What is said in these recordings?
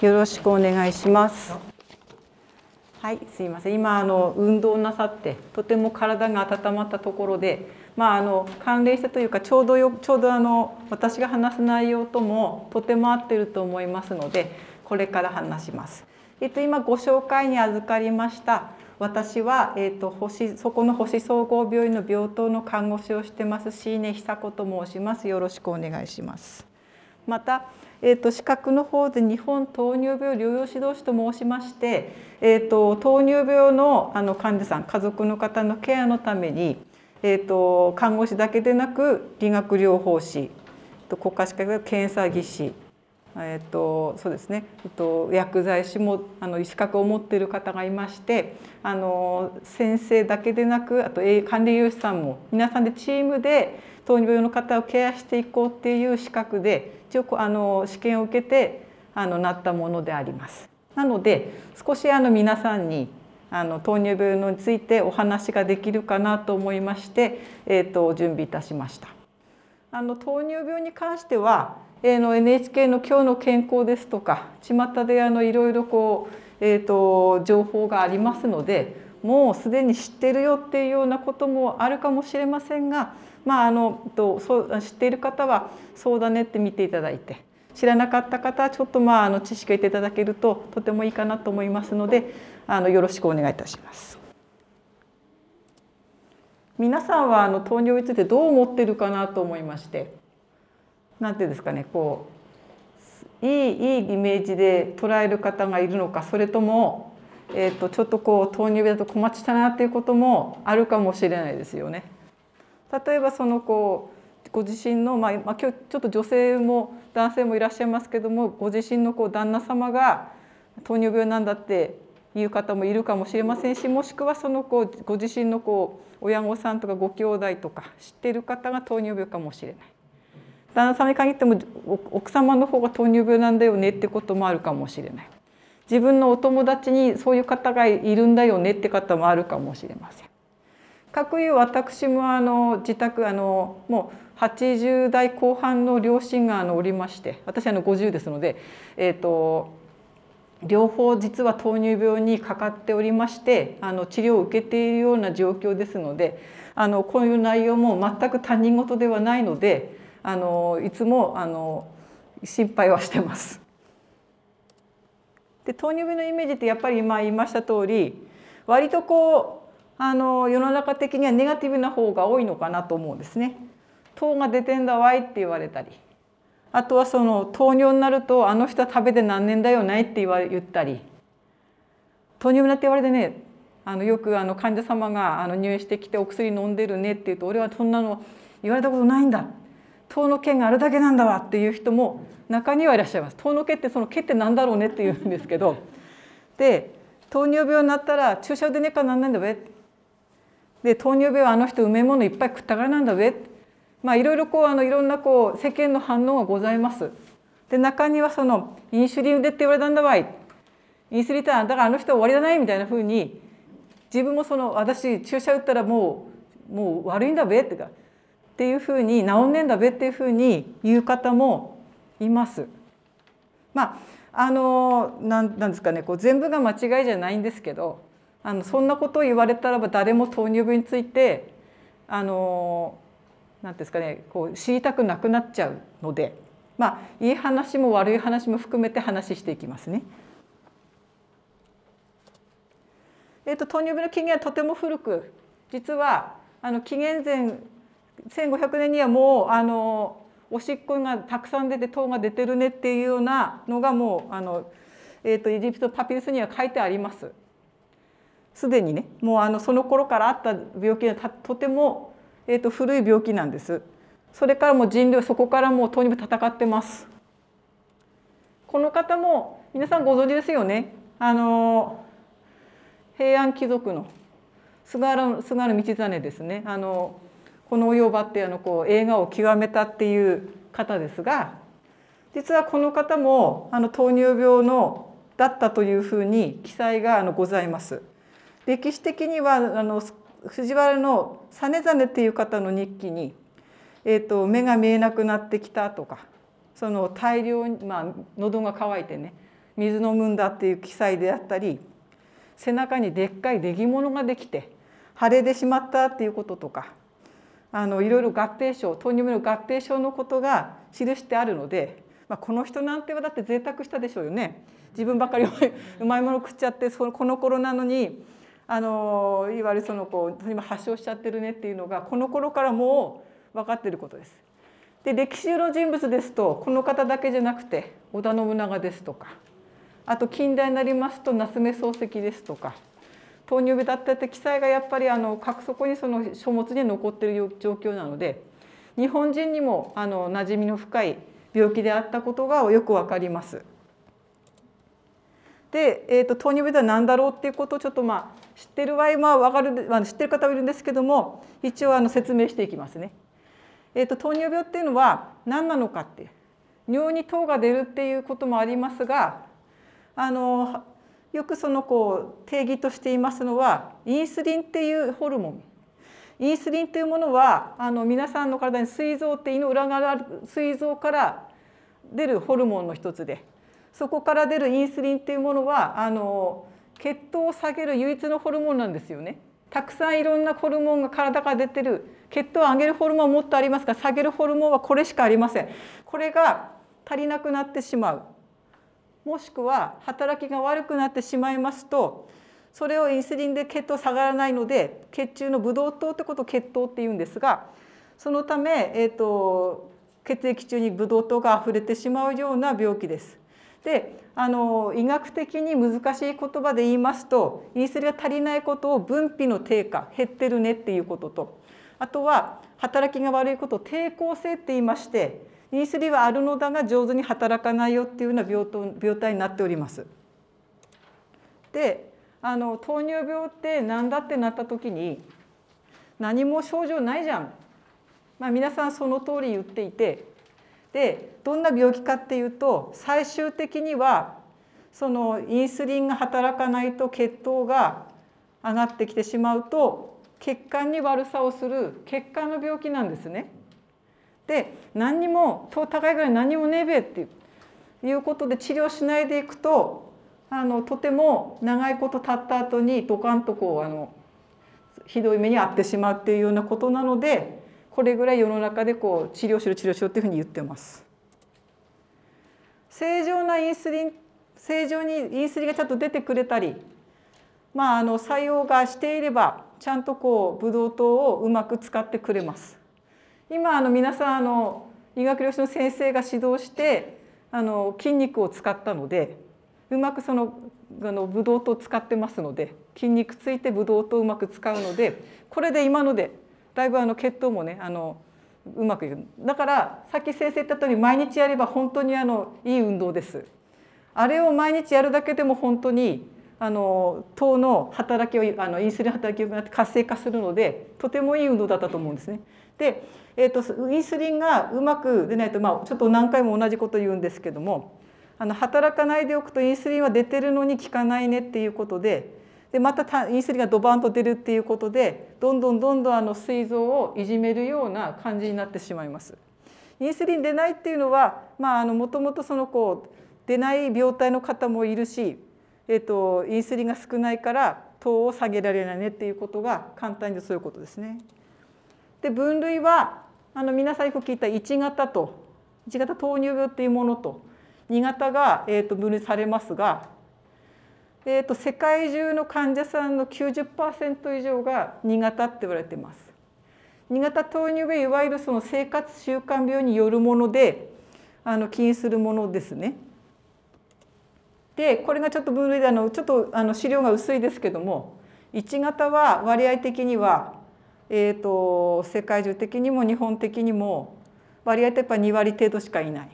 よろしくお願いします。はい、すいません。今あの運動なさってとても体が温まったところで、まああの関連してというかちょうどよちょうどあの私が話す内容ともとても合ってると思いますので、これから話します。えっと今ご紹介に預かりました。私は、えー、と星そこの星総合病院の病棟の看護師をしてます椎根久子と申します。よろしくお願いします。また、えー、と資格の方で日本糖尿病療養指導士と申しまして、えー、と糖尿病のあの患者さん家族の方のケアのために、えー、と看護師だけでなく理学療法士国家資格検査技師えっと、そうですね、えっと、薬剤師もあの資格を持っている方がいましてあの先生だけでなくあと管理栄養士さんも皆さんでチームで糖尿病の方をケアしていこうっていう資格で一応あの試験を受けてあのなったものであります。なので少しあの皆さんにあの糖尿病についてお話ができるかなと思いまして、えー、と準備いたしました。あの糖尿病に関してはの NHK の「今日の健康」ですとか巷であのいろいろこう、えーと、情報がありますのでもうすでに知ってるよっていうようなこともあるかもしれませんが、まあ、あのとそう知っている方はそうだねって見ていただいて知らなかった方はちょっとまああの知識を得ていただけるととてもいいかなと思いますのであのよろしくお願いいたします。皆さんはあの糖尿病についてどう思ってるかなと思いまして何ていうんですかねこういいいいイメージで捉える方がいるのかそれとも、えーと、ちょっとこう糖尿病だと困っちゃったなっていうこともあるかもしれないですよね。例えばそのこうご自身の、まあ、まあ、今日ちょっと女性も男性もいらっしゃいますけどもご自身のこう旦那様が糖尿病なんだっていう方もいるかもしれませんしもしくはそのこうご自身のこう親御さんとかご兄弟とか知ってる方が糖尿病かもしれない。旦那様に限っても奥様の方が糖尿病なんだよねってこともあるかもしれない自分のお友達にそういう方がいるんだよねって方もあるかもしれません。かくいう私もあの自宅あのもう80代後半の両親があのおりまして私あの50ですので、えーと、両方実は糖尿病にかかっておりましてあの治療を受けているような状況ですのであのこういう内容も全く他人事ではないのであのいつもあの心配はしてます。で糖尿病のイメージってやっぱり今言いました通り割とこうあの世の中的にはネガティブな方が多いのかなと思うんですね。糖が出てんだわいって言われたりあとはその糖尿になるとあの人は食べて何年だよないって言わ言ったり糖尿病になって言われてねあのよくあの患者様があの入院してきてお薬飲んでるねって言うと俺はそんなの言われたことないんだ糖の毛があるだけなんだわっていう人も中にはいらっしゃいます。糖の毛ってその毛ってなんだろうねって言うんですけどで糖尿病になったら注射でねかなんないんだべで糖尿病はあの人梅物いっぱい食ったからなんだべまあいろいろこうあのいろんなこう世間の反応がございます。で中にはそのインシュリンでって言われたんだわいインスリンだからあの人は終わりだないみたいなふうに自分もその私注射打ったらもうもう悪いんだべってかっていうふうに治んねえんだべっていうふうに言う方もいます。まああのなんなんですかねこう全部が間違いじゃないんですけどあのそんなことを言われたらば誰も糖尿病についてあのなんですかねこう知りたくなくなっちゃうのでまあいい話も悪い話も含めて話していきますね。えーと、糖尿病の起源はとても古く実はあの紀元前1500年にはもうあのおしっこがたくさん出て糖が出てるねっていうようなのがもうあの、えーと、エジプトパピルスには書いてあります。すでにねもうあのその頃からあった病気はとても、えーと、古い病気なんです。それからもう人類そこからもう糖尿病戦ってます。この方も皆さんご存知ですよね。あの平安貴族の菅原菅原道真ですね。あのこの及ばってあのこう映画を極めたっていう方ですが実はこの方もあの糖尿病のだったというふうに記載があのございます。歴史的にはあの藤原の実実っていう方の日記に、えーと、目が見えなくなってきたとかその大量に、まあ、喉が渇いてね水飲むんだっていう記載であったり背中にでっかい出来物ができて腫れてしまったっていうこととかあのいろいろ合併症糖尿病の合併症のことが記してあるので、まあ、この人なんてはだって贅沢したでしょうよね。自分ばかりうまいもの食っちゃってそのこの頃なのにあのいわゆるそのこう今発症しちゃってるねっていうのがこの頃からもう分かってることです。で歴史上の人物ですとこの方だけじゃなくて織田信長ですとかあと近代になりますと夏目漱石ですとか糖尿病だったって記載がやっぱりあのそこにその書物に残っている状況なので日本人にもあの馴染みの深い病気であったことがよくわかります。で、えーと、糖尿病とは何だろうっていうことをちょっとまあ知ってる場合は分かる、まあ、知ってる方もいるんですけども一応あの説明していきますね。えーと、糖尿病っていうのは何なのかって尿に糖が出るっていうこともありますがあのよくそのこう定義としていますのはインスリンっていうホルモンインスリンというものはあの皆さんの体に膵臓って胃の裏側ある膵臓から出るホルモンの一つでそこから出るインスリンっていうものはあの血糖を下げる唯一のホルモンなんですよね。たくさんいろんなホルモンが体から出てる血糖を上げるホルモンはもっとありますが下げるホルモンはこれしかありません。これが足りなくなってしまうもしくは働きが悪くなってしまいますとそれをインスリンで血糖下がらないので血中のブドウ糖ってことを血糖っていうんですがそのため、えーと、血液中にブドウ糖が溢れてしまうような病気です。であの医学的に難しい言葉で言いますとインスリンが足りないことを分泌の低下減ってるねっていうこととあとは働きが悪いことを抵抗性って言いましてインスリンはあるのだが上手に働かないよっていうような病病態になっております。であの糖尿病って何だってなった時に何も症状ないじゃん、まあ、皆さんその通り言っていてでどんな病気かっていうと最終的にはそのインスリンが働かないと血糖が上がってきてしまうと血管に悪さをする血管の病気なんですね。で何にも糖高いぐらい何もねえべっていうことで治療しないでいくとあのとても長いこと経った後にドカンとこうあのひどい目に遭ってしまうっていうようなことなのでこれぐらい世の中でこう治療しろ治療しろっていうふうに言ってます。正常なインスリン正常にインスリンがちゃんと出てくれたり、まあ、あの作用がしていればちゃんとこうブドウ糖をうまく使ってくれます。今あの皆さんあの医学療法士の先生が指導してあの筋肉を使ったのでうまくそのあのブドウ糖を使ってますので筋肉ついてブドウ糖をうまく使うのでこれで今のでだいぶあの血糖もねあのうまくいくだからさっき先生言った通り毎日やれば本当にあのいい運動です。あれを毎日やるだけでも本当にあの糖の働きをあのインスリン働きを活性化するのでとてもいい運動だったと思うんですね。で、えーと、インスリンがうまく出ないと、まあ、ちょっと何回も同じこと言うんですけどもあの働かないでおくとインスリンは出てるのに効かないねっていうことででまたインスリンがドバンと出るっていうことでどんどんどんどんあの膵臓をいじめるような感じになってしまいます。インスリン出ないっていうのはもともとそのこう出ない病態の方もいるし、えーとインスリンが少ないから糖を下げられないねっていうことが簡単にそういうことですね。で分類はあの皆さんよく聞いた1型と1型糖尿病っていうものと2型が、えー、と分類されますが、えー、と世界中の患者さんの90%以上が2型って言われてます。2型糖尿病いわゆるその生活習慣病によるものであの起因するものですね。でこれがちょっと分類であのちょっとあの資料が薄いですけども1型は割合的にはえーと、世界中的にも日本的にも割合ってやっぱ2割程度しかいない。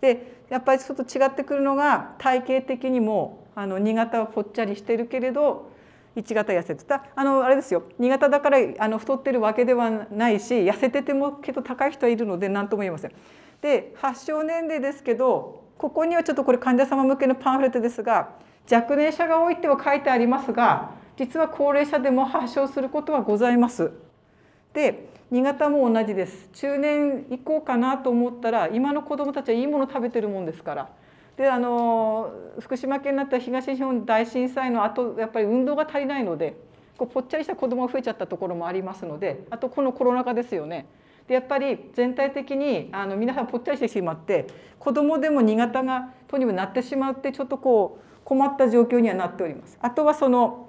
でやっぱりちょっと違ってくるのが体型的にもあの2型はぽっちゃりしてるけれど1型痩せてた？あのあれですよ2型だからあの太ってるわけではないし痩せててもけど高い人はいるので何とも言えません。で発症年齢ですけどここにはちょっとこれ患者様向けのパンフレットですが若年者が多いっては書いてありますが実は高齢者でも発症することはございます。で2型も同じです中年以降かなと思ったら今の子どもたちはいいもの食べてるもんですからであの福島県になった東日本大震災の後やっぱり運動が足りないのでこうぽっちゃりした子どもが増えちゃったところもありますのであとこのコロナ禍ですよね。でやっぱり全体的にあの皆さんぽっちゃりしてしまって子どもでも2型がとにかくなってしまうってちょっとこう困った状況にはなっております。あとはその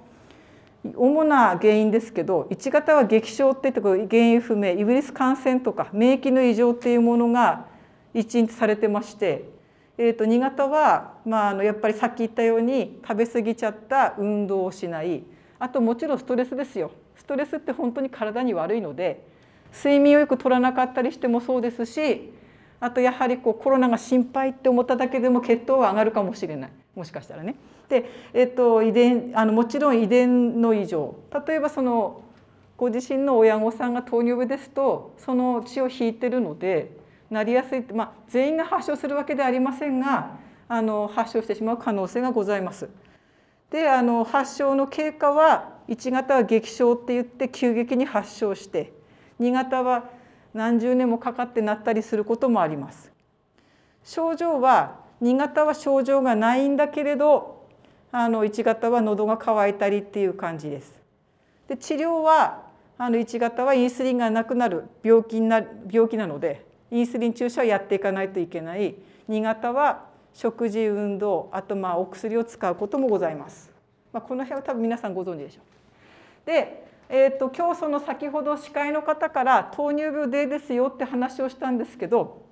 主な原因ですけど1型は激症ってとこ原因不明ウイルス感染とか免疫の異常っていうものが一日されてまして、えー、と2型は、まあ、あのやっぱりさっき言ったように食べ過ぎちゃった運動をしない。あともちろんストレスですよ。ストレスって本当に体に悪いので睡眠をよく取らなかったりしてもそうですしあとやはりこうコロナが心配って思っただけでも血糖は上がるかもしれない。もしかしたらね。で、えっと、遺伝あのもちろん遺伝の異常。例えばそのご自身の親御さんが糖尿病ですとその血を引いてるのでなりやすいまあ、全員が発症するわけではありませんがあの発症してしまう可能性がございます。であの発症の経過は1型は激症って言って急激に発症して2型は何十年もかかってなったりすることもあります。症状は2型は症状がないんだけれどあの1型は喉が渇いたりっていう感じです。で治療はあの1型はインスリンがなくなる病気な病気なのでインスリン注射をやっていかないといけない2型は食事運動あとまあお薬を使うこともございます。まあ、この辺は多分皆さんご存知でしょう。でえーと、今日その先ほど司会の方から糖尿病でですよって話をしたんですけど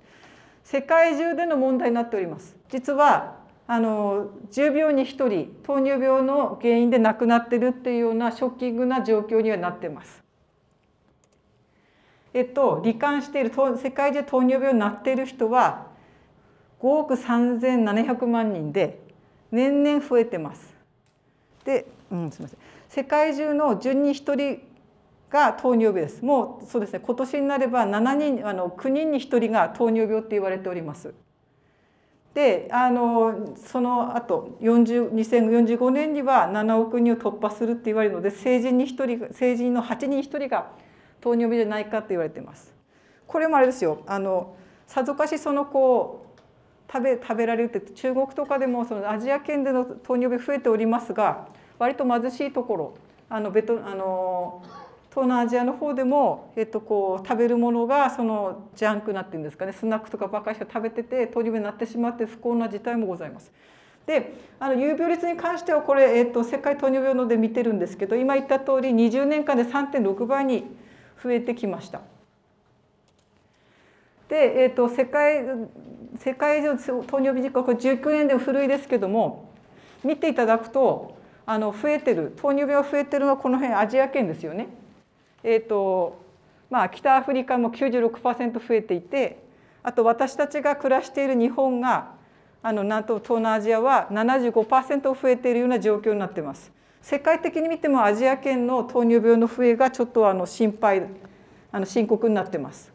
世界中での問題になっております。実はあの10秒に1人糖尿病の原因で亡くなってるっていうようなショッキングな状況にはなってます。えっと、罹患している世界中糖尿病になっている人は5億3700万人で年々増えてます。で、うん、すみません。世界中の10人1人が糖尿病です。もうそうですね今年になれば7人あの9人に1人が糖尿病って言われております。であのその後40 2045年には7億人を突破するって言われるので成人に1人成人の8人1人が糖尿病じゃないかって言われてます。これもあれですよあのさぞかしそのこう食べ食べられるって中国とかでもそのアジア圏での糖尿病増えておりますが割と貧しいところあのベトあの東南アジアの方でも、えっと、こう食べるものがそのジャンクなっていうんですかねスナックとかばかりしか食べてて糖尿病になってしまって不幸な事態もございます。であの有病率に関してはこれ、えっと、世界糖尿病ので見てるんですけど今言った通り20年間で3.6倍に増えてきました。で、えっと、世界世界中糖尿病事故これ19年で古いですけども見ていただくとあの増えてる糖尿病が増えてるのはこの辺アジア圏ですよね。えーとまあ、北アフリカも96%増えていてあと私たちが暮らしている日本があのなんと東南アジアは75%増えているような状況になってます。世界的に見てもアジア圏の糖尿病の増えがちょっとあの心配あの深刻になってます。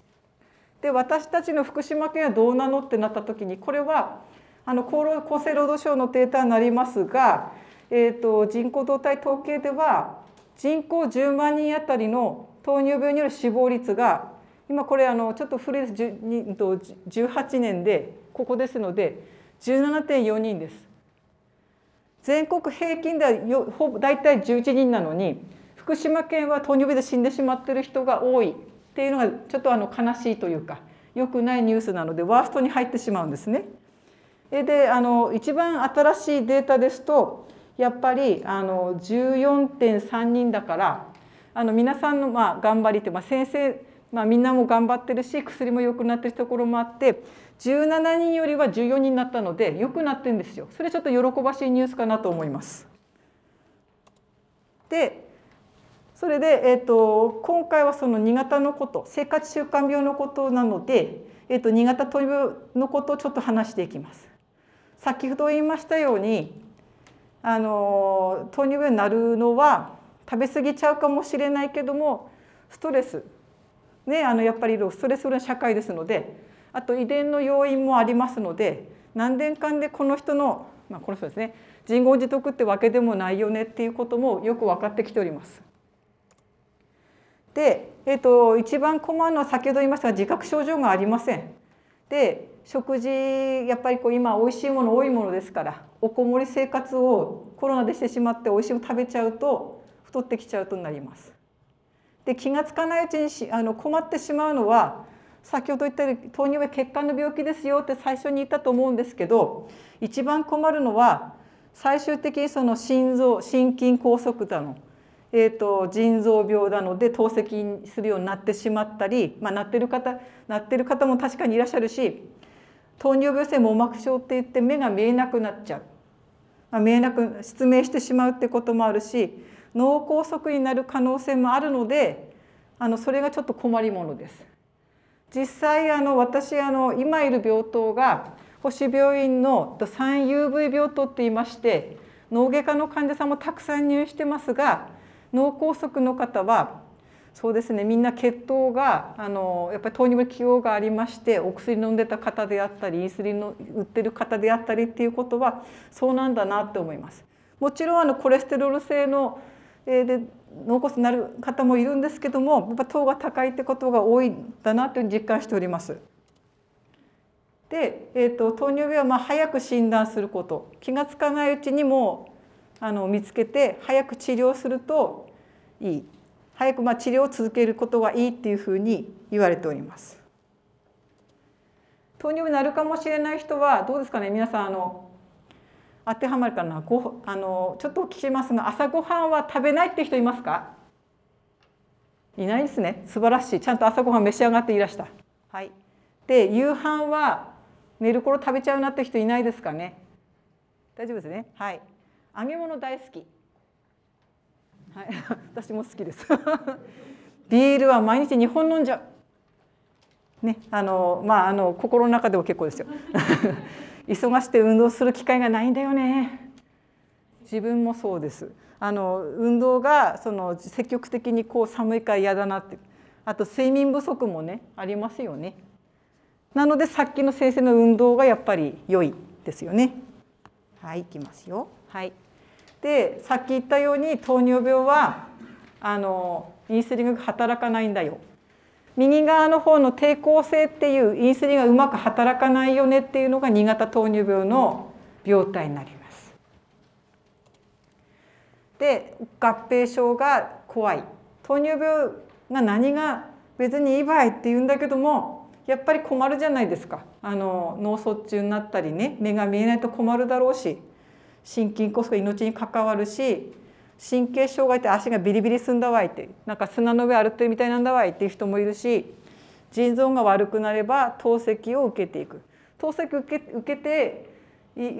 で私たちの福島県はどうなのってなった時にこれはあの厚厚生労働省のデータになりますがえーと、人口動態統計では人口10万人あたりの糖尿病による死亡率が今これあのちょっと古いです18年でここですので17.4人です。全国平均ではほぼ大体11人なのに福島県は糖尿病で死んでしまってる人が多いっていうのがちょっとあの悲しいというか良くないニュースなのでワーストに入ってしまうんですね。であの一番新しいデータですとやっぱりあの14.3人だからあの皆さんのまあ頑張りって、まあ、先生、まあ、みんなも頑張ってるし薬も良くなってるところもあって17人よりは14人になったので良くなってるんですよ。それちょっと喜ばしいニュースかなと思います。でそれで、えーと、今回はその2型のこと生活習慣病のことなので、えーと、と2型糖尿病のことをちょっと話していきます。先ほど言いましたようにあの糖尿病になるのは食べ過ぎちゃうかもしれないけどもストレスねあのやっぱりストレスフル社会ですのであと遺伝の要因もありますので何年間でこの人の、まあ、この人ですね人工自得ってわけでもないよねっていうこともよく分かってきております。で、えーと、一番困るのは先ほど言いましたが自覚症状がありません。で食事やっぱりこう今おいしいもの多いものですからおこもり生活をコロナでしてしまって美味しいもの食べちゃうと太ってきちゃうとなります。で気が付かないうちにしあの困ってしまうのは先ほど言ったように糖尿病血管の病気ですよって最初に言ったと思うんですけど一番困るのは最終的にその心臓心筋梗塞だの、えーと、腎臓病なので透析するようになってしまったり、まあ、なってる方なってる方も確かにいらっしゃるし糖尿病性網膜症って言って目が見えなくなっちゃう、まあ、見えなく失明してしまうってこともあるし脳梗塞になる可能性もあるのであのそれがちょっと困りものです。実際あの私あの今いる病棟が星病院の 3UV 病棟って言いまして脳外科の患者さんもたくさん入院してますが脳梗塞の方はそうですねみんな血糖があのやっぱり糖尿病起用がありましてお薬飲んでた方であったりインスリンの売ってる方であったりっていうことはそうなんだなって思います。もちろんあのコレステロール性ので脳梗塞になる方もいるんですけどもやっぱ糖が高いってことが多いんだなという実感しております。で、えーと、糖尿病はまあ早く診断すること気が付かないうちにもあの見つけて早く治療するといい早くまあ治療を続けることがいいっていうふうに言われております。糖尿病になるかもしれない人はどうですかね？皆さんあの当てはまるかな？ごあのちょっと聞きますが朝ごはんは食べないって人いますか？いないですね。素晴らしい。ちゃんと朝ごはん召し上がっていらした。はい、で夕飯は寝る頃食べちゃうなって人いないですかね？大丈夫ですね？はい。揚げ物大好き。はい。私も好きです。ビールは毎日2本飲んじゃう。ねあのまああの心の中でも結構ですよ忙しくて運動する機会がないんだよね自分もそうですあの運動がその積極的にこう寒いから嫌だなってあと睡眠不足もねありますよねなのでさっきの先生の運動がやっぱり良いですよね。はい、いきますよ。はい。で、さっき言ったように糖尿病はあのインスリンが働かないんだよ。右側の方の抵抗性っていうインスリンがうまく働かないよねっていうのが2型糖尿病の病態になります。で合併症が怖い糖尿病が何が別にいい場合っていうんだけどもやっぱり困るじゃないですかあの脳卒中になったりね目が見えないと困るだろうし心筋梗塞命に関わるし神経障害って足がビリビリすんだわいってなんか砂の上歩ってるみたいなんだわいっていう人もいるし腎臓が悪くなれば透析を受けていく。透析受け受けて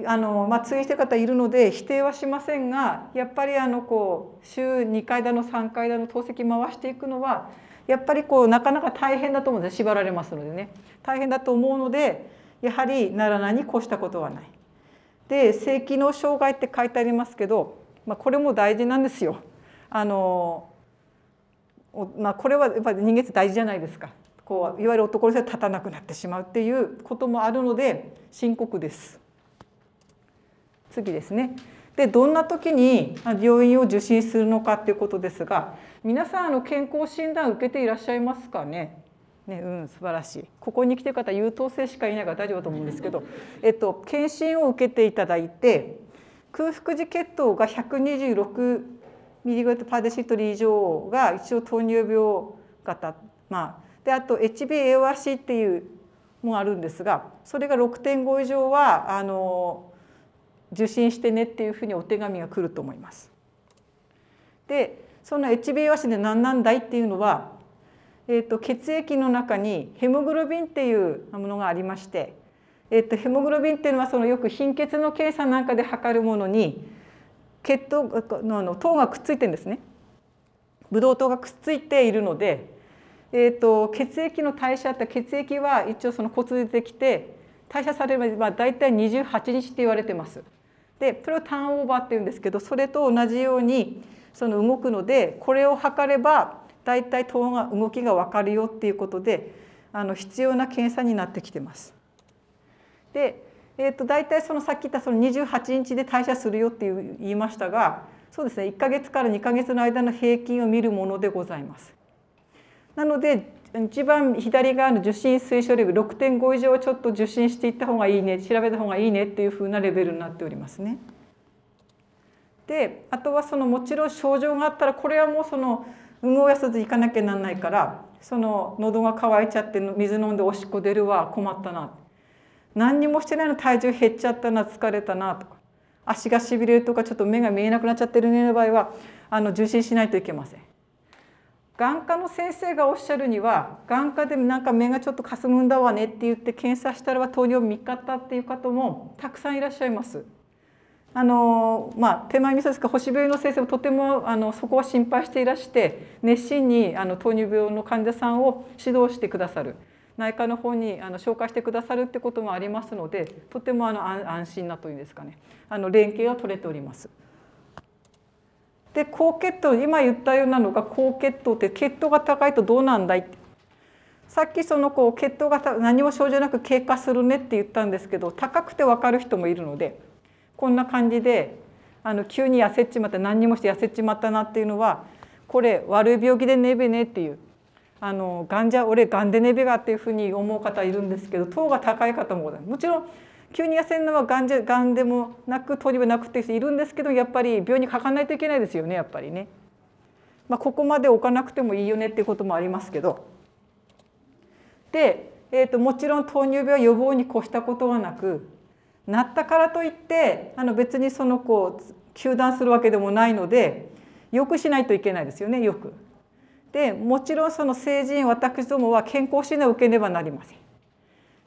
あの、まあ、通院してる方いるので否定はしませんがやっぱりあのこう週2回だの3回だの透析回していくのはやっぱりこうなかなか大変だと思うんです縛られますのでね。大変だと思うのでやはりならないに越したことはない。で性機能障害って書いてありますけど、まあ、これも大事なんですよ。あのまあ、これはやっぱり人間って大事じゃないですか。こういわゆる男の人は立たなくなってしまうっていうこともあるので深刻です。次ですね。でどんな時に病院を受診するのかっていうことですが皆さんあの健康診断受けていらっしゃいますかね？ね、うん、素晴らしい。ここに来てる方優等生しかいないから大丈夫だと思うんですけど、えっと検診を受けていただいて、空腹時血糖が126ミリグラムパーデシト以上が一応糖尿病型、まあであと HbA1c っていうもあるんですが、それが6.5以上はあの受診してねっていうふうにお手紙が来ると思います。でその HbA1c で何なんだいっていうのは、えーと、血液の中にヘモグロビンっていうものがありまして、えーと、ヘモグロビンっていうのはそのよく貧血の検査なんかで測るものに血糖の糖がくっついてるんですね。ブドウ糖がくっついているので、えーと、血液の代謝って血液は一応その骨でできて代謝されるまあ大体28日って言われてます。でそれをターンオーバーっていうんですけどそれと同じようにその動くのでこれを測れば大体糖が動きが分かるよっていうことであの必要な検査になってきてます。で、えー、と大体そのさっき言ったその28日で代謝するよって言いましたがそうですね1か月から2か月の間の平均を見るものでございます。なので一番左側の受診推奨レベル6.5以上はちょっと受診していった方がいいね調べた方がいいねっていうふうなレベルになっておりますね。であとはそのもちろん症状があったらこれはもうその有無を休ず行かなきゃなんないからその喉が渇いちゃって水飲んでおしっこ出るわ困ったな何にもしてないの体重減っちゃったな疲れたなとか足がしびれるとかちょっと目が見えなくなっちゃってるねの場合はあの受診しないといけません。眼科の先生がおっしゃるには眼科でなんか目がちょっとかすむんだわねって言って検査したらは糖尿病3日ったっていう方もたくさんいらっしゃいます。あのまあ、手前味噌ですか星病の先生もとてもあのそこは心配していらして熱心にあの糖尿病の患者さんを指導してくださる内科の方にあの紹介してくださるってこともありますのでとてもあの安心なというんですかねあの連携が取れております。で高血糖今言ったようなのが高血糖って血糖が高いとどうなんだい？さっきそのこう血糖が何も症状なく経過するねって言ったんですけど高くて分かる人もいるのでこんな感じであの急に痩せちまった何にもして痩せちまったなっていうのはこれ悪い病気でねべねっていうあのがんじゃ俺がんでねべがっていうふうに思う方いるんですけど糖が高い方ももちろん急に痩せるのはがんじゃがんでもなく糖尿病なくっていう人いるんですけどやっぱり病院にかかんないといけないですよねやっぱりね。まあ、ここまで置かなくてもいいよねっていうこともありますけど。で、えー、ともちろん糖尿病は予防に越したことはなくなったからといってあの別にそのこう休断するわけでもないのでよくしないといけないですよねよく。でもちろんその成人私どもは健康診断を受けねばなりません。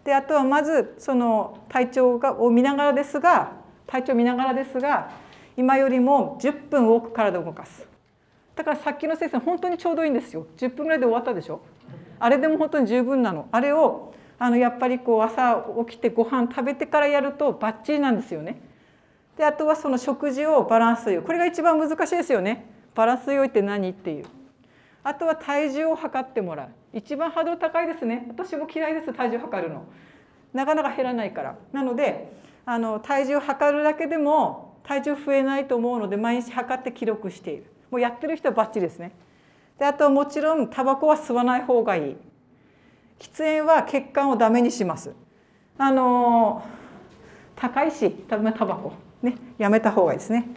であとはまずその体調がを見ながらですが体調を見ながらですが今よりも10分多く体を動かす。だからさっきの先生本当にちょうどいいんですよ。10分ぐらいで終わったでしょ。あれでも本当に十分なの。あれをあのやっぱりこう朝起きてご飯食べてからやるとバッチリなんですよね。であとはその食事をバランスよこれが一番難しいですよね。バランスよいって何っていう。あとは体重を測ってもらう。一番ハードル高いですね。私も嫌いです体重測るの。なかなか減らないから。なのであの体重を測るだけでも体重増えないと思うので毎日測って記録している。もうやってる人はバッチリですね。であともちろんタバコは吸わない方がいい。喫煙は血管をダメにします。あの高いしタバコ。ねやめた方がいいですね。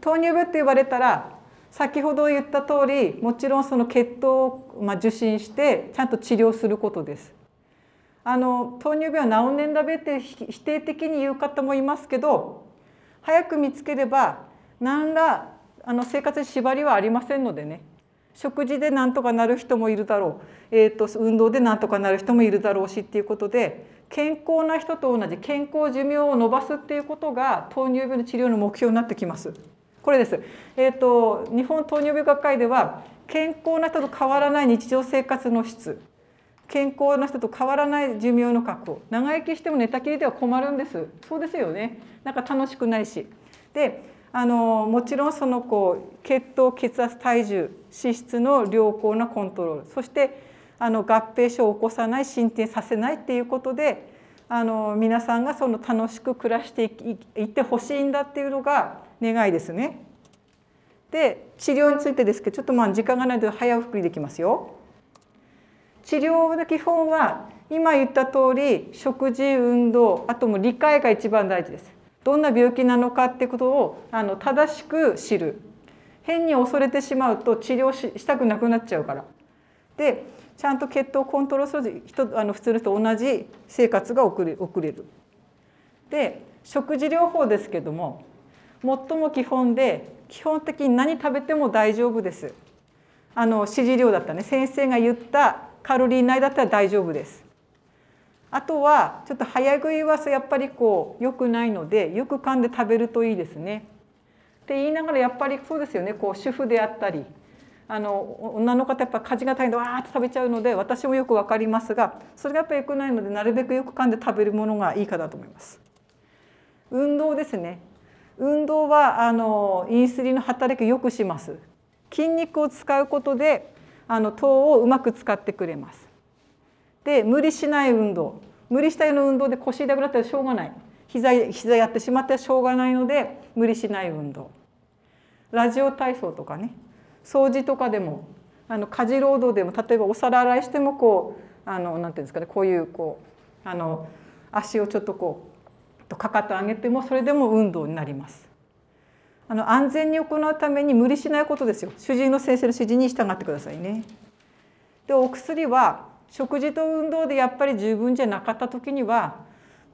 糖尿病って言われたら先ほど言った通りもちろんその血糖をま受診してちゃんと治療することです。あの糖尿病は治んねんだべって否定的に言う方もいますけど早く見つければ何らあの生活に縛りはありませんのでね食事で何とかなる人もいるだろう、えーと、運動で何とかなる人もいるだろうしっていうことで健康な人と同じ健康寿命を延ばすっていうことが糖尿病の治療の目標になってきます。これです。えっ、ー、と日本糖尿病学会では健康な人と変わらない日常生活の質。健康な人と変わらない寿命の確保。長生きしても寝たきりでは困るんです。そうですよね。なんか楽しくないし。であのもちろんそのこう血糖血圧体重脂質の良好なコントロール。そしてあの合併症を起こさない進展させないっていうことであの皆さんがその楽しく暮らしていってほしいんだっていうのが願いですね。で治療についてですけどちょっとまあ時間がないので早送りできますよ。治療の基本は今言った通り食事運動あとも理解が一番大事です。どんな病気なのかってことをあの正しく知る。変に恐れてしまうと治療ししたくなくなっちゃうから。でちゃんと血糖をコントロールする人あの普通の人と同じ生活が送れ送れる。で食事療法ですけども最も基本で基本的に何食べても大丈夫です。あの指示量だったね先生が言ったカロリー内だったら大丈夫です。あとはちょっと早食いはやっぱりこう良くないのでよく噛んで食べるといいですね。って言いながらやっぱりそうですよねこう主婦であったりあの女の方やっぱ家事が大変でわーっと食べちゃうので私もよく分かりますがそれがやっぱり良くないのでなるべくよく噛んで食べるものがいいかなと思います。運動ですね運動はあのインスリンの働きを良くします。筋肉を使うことであの糖をうまく使ってくれます。で無理しない運動。無理したような運動で腰痛くなったらしょうがない。膝膝やってしまってはしょうがないので無理しない運動。ラジオ体操とかね。掃除とかでもあの家事労働でも例えばお皿洗いしてもこうあのなんていうんですかね。こういうこうあの足をちょっとこうとかかと上げてもそれでも運動になります。あの安全に行うために無理しないことですよ。主治医の先生の指示に従ってくださいね。でお薬は食事と運動でやっぱり十分じゃなかった時には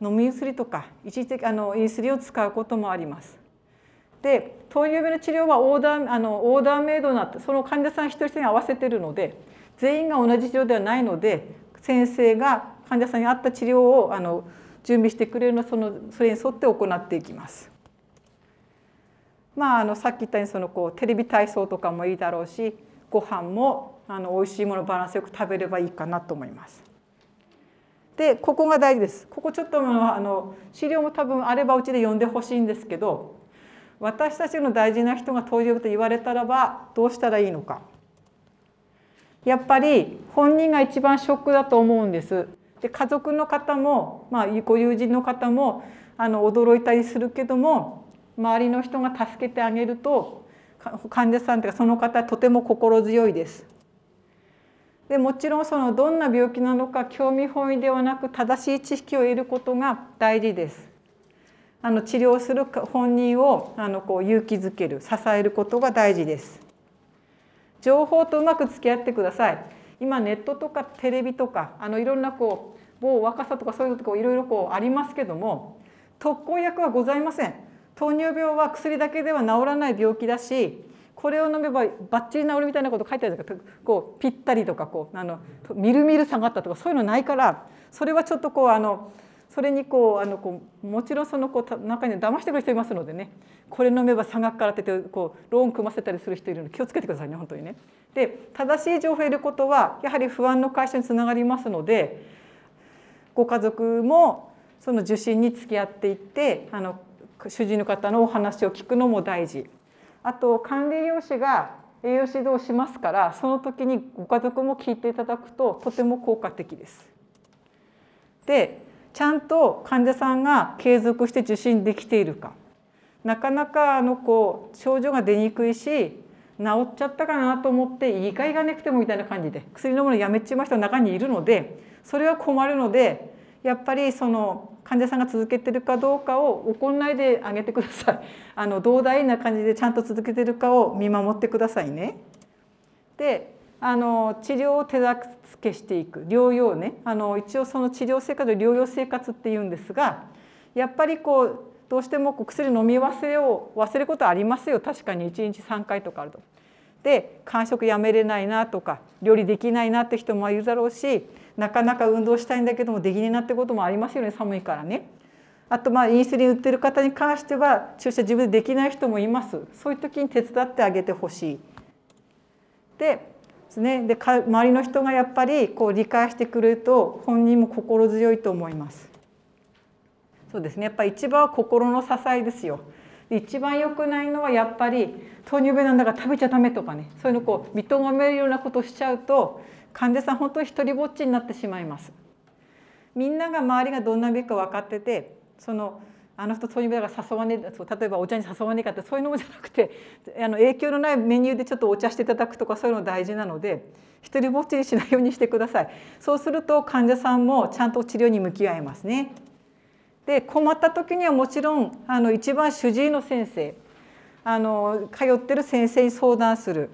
飲み薬とか一時的あのインスリンを使うこともあります。で糖尿病の治療はオーダーあのオーダーメイドになってその患者さん一人一人に合わせてるので全員が同じ治療ではないので先生が患者さんに合った治療をあの準備してくれるのそのそれに沿って行っていきます。まあ、あのさっき言ったようにそのこうテレビ体操とかもいいだろうしご飯もあの美味しいものバランスよく食べればいいかなと思います。でここが大事です。ここちょっとあの資料も多分あればうちで読んでほしいんですけど私たちの大事な人が糖尿病と言われたらばどうしたらいいのか。やっぱり本人が一番ショックだと思うんです。で家族の方も、まあ、ご友人の方もあの驚いたりするけども周りの人が助けてあげると患者さんというかその方とても心強いです。でもちろんそのどんな病気なのか興味本位ではなく正しい知識を得ることが大事です。あの治療する本人をあのこう勇気づける支えることが大事です。情報とうまく付き合ってください。今ネットとかテレビとかあのいろんなこう某若さとかそういうとこいろいろこうありますけども特効薬はございません。糖尿病は薬だけでは治らない病気だしこれを飲めばバッチリ治るみたいなこと書いてあるじゃないですかこうぴったりとかこうあのみるみる下がったとかそういうのないからそれはちょっとこうあのそれにこうあのこうもちろんそのこう中に騙してくる人いますのでねこれ飲めば下がっからっててこうローン組ませたりする人いるので気をつけてくださいね本当にね。で正しい情報を得ることはやはり不安の解消につながりますのでご家族もその受診に付き合っていってあの主治医の方のお話を聞くのも大事あと管理栄養士が栄養指導しますからその時にご家族も聞いていただくととても効果的です。でちゃんと患者さんが継続して受診できているかなかなかあのこう症状が出にくいし治っちゃったかなと思って言い換えがなくてもみたいな感じで薬飲むのやめちまう人の中にいるのでそれは困るのでやっぱりその患者さんが続けてるかどうかを行いであげてください。あの同大な感じでちゃんと続けてるかを見守ってくださいね。であの治療を手助けしていく療養ねあの一応その治療生活療養生活っていうんですがやっぱりこうどうしても薬飲み忘れを忘れることありますよ確かに1日3回とかあると。で間食やめれないなとか料理できないなって人もいるだろうしなかなか運動したいんだけどもできねえなってこともありますよね寒いからね。あとまあインスリン売ってる方に関しては注射自分でできない人もいますそういう時に手伝ってあげてほしい。でですねで周りの人がやっぱりこう理解してくれると本人も心強いと思います。そうですねやっぱり一番は心の支えですよ。一番良くないのはやっぱり糖尿病なんだから食べちゃダメとかねそういうのこう認めるようなことをしちゃうと患者さん本当に一りぼっちになってしまいます。みんなが周りがどんな病か分かっててそのあの人糖尿病だから誘わねえ例えばお茶に誘わねえかってそういうのもじゃなくてあの影響のないメニューでちょっとお茶していただくとかそういうの大事なので一人ぼっちにしないようにしてくださいそうすると患者さんもちゃんと治療に向き合えますねで困った時にはもちろんあの一番主治医の先生あの通ってる先生に相談する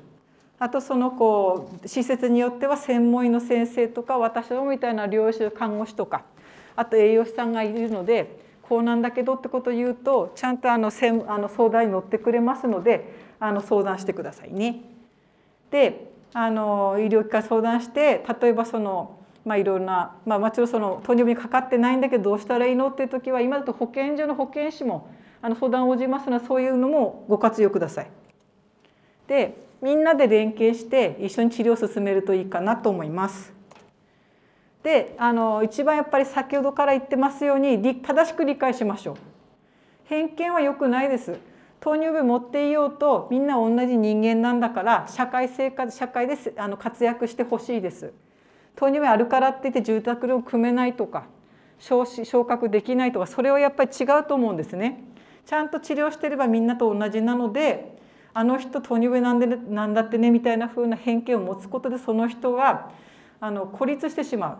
あとそのこう施設によっては専門医の先生とか私どもみたいな療養士看護師とかあと栄養士さんがいるのでこうなんだけどってことを言うとちゃんとあのあの相談に乗ってくれますのであの相談してくださいね。であの医療機関相談して例えばそのまあ、いろんな、まあ、もちろんその糖尿病にかかってないんだけどどうしたらいいのっていう時は今だと保健所の保健師もあの相談を応じますのでそういうのもご活用ください。でみんなで連携して一緒に治療を進めるといいかなと思います。であの一番やっぱり先ほどから言ってますように正しく理解しましょう。偏見は良くないです。糖尿病持っていようとみんな同じ人間なんだから社会生活社会であの活躍してほしいです。糖尿病あるからって言って住宅ローン組めないとか昇昇格できないとかそれはやっぱり違うと思うんですね。ちゃんと治療してればみんなと同じなのであの人糖尿病なんでなんだってねみたいな風な偏見を持つことでその人があの孤立してしまう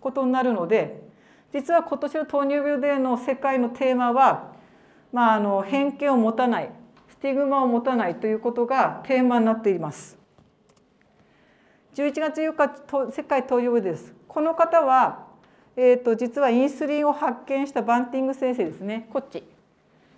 ことになるので実は今年の糖尿病デーの世界のテーマは、まあ、あの偏見を持たないスティグマを持たないということがテーマになっています。11月14日世界糖尿病デーです。この方は、えーと、実はインスリンを発見したバンティング先生ですねこっち、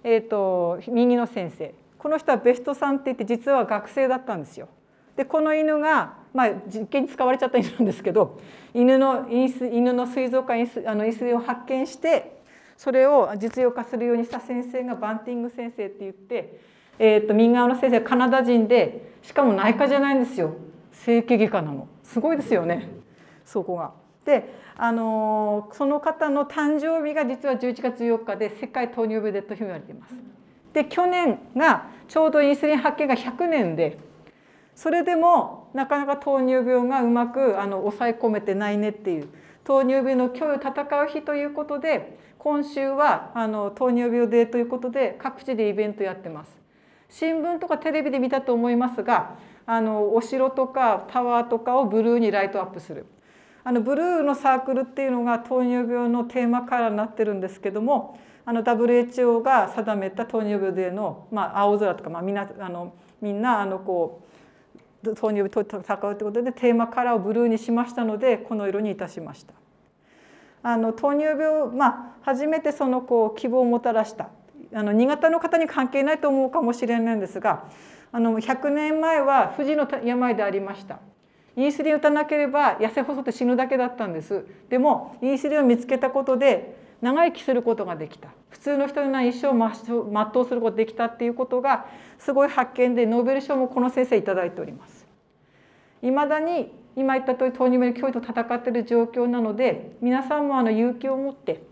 えーと右の先生この人はベストさんって言って実は学生だったんですよ。でこの犬が、まあ、実験に使われちゃった犬なんですけど犬の犬の水族館あのイスリを発見してそれを実用化するようにした先生がバンティング先生って言って、えーと、右側の先生はカナダ人でしかも内科じゃないんですよ整形外科なのすごいですよねそこが。であの、その方の誕生日が実は11月4日で世界糖尿病デーと言われています。で去年がちょうどインスリン発見が100年でそれでもなかなか糖尿病がうまくあの抑え込めてないねっていう糖尿病の脅威を戦う日ということで今週はあの糖尿病デーということで各地でイベントやってます。新聞とかテレビで見たと思いますがあのお城とかタワーとかをブルーにライトアップするあのブルーのサークルっていうのが糖尿病のテーマカラーになってるんですけどもあの WHO が定めた糖尿病での、まあ、青空とか、まあ、みんなあのみんなあのこう糖尿病と戦うということでテーマカラーをブルーにしましたのでこの色にいたしました。あの糖尿病、まあ、初めてそのこう希望をもたらしたあの新潟の方に関係ないと思うかもしれないんですがあの100年前は不治の病でありました。インスリン打たなければ痩せ細って死ぬだけだったんです。でもインスリンを見つけたことで長生きすることができた普通の人のな一生を全うすることができたっていうことがすごい発見でノーベル賞もこの先生頂いております。いまだに今言った通り糖尿病の脅威と戦っている状況なので皆さんもあの勇気を持って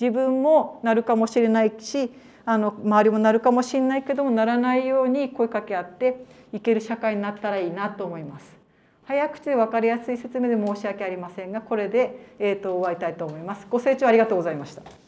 自分もなるかもしれないしあの周りもなるかもしれないけどもならないように声かけ合っていける社会になったらいいなと思います。早口で分かりやすい説明で申し訳ありませんがこれで、えーと終わりたいと思います。ご清聴ありがとうございました。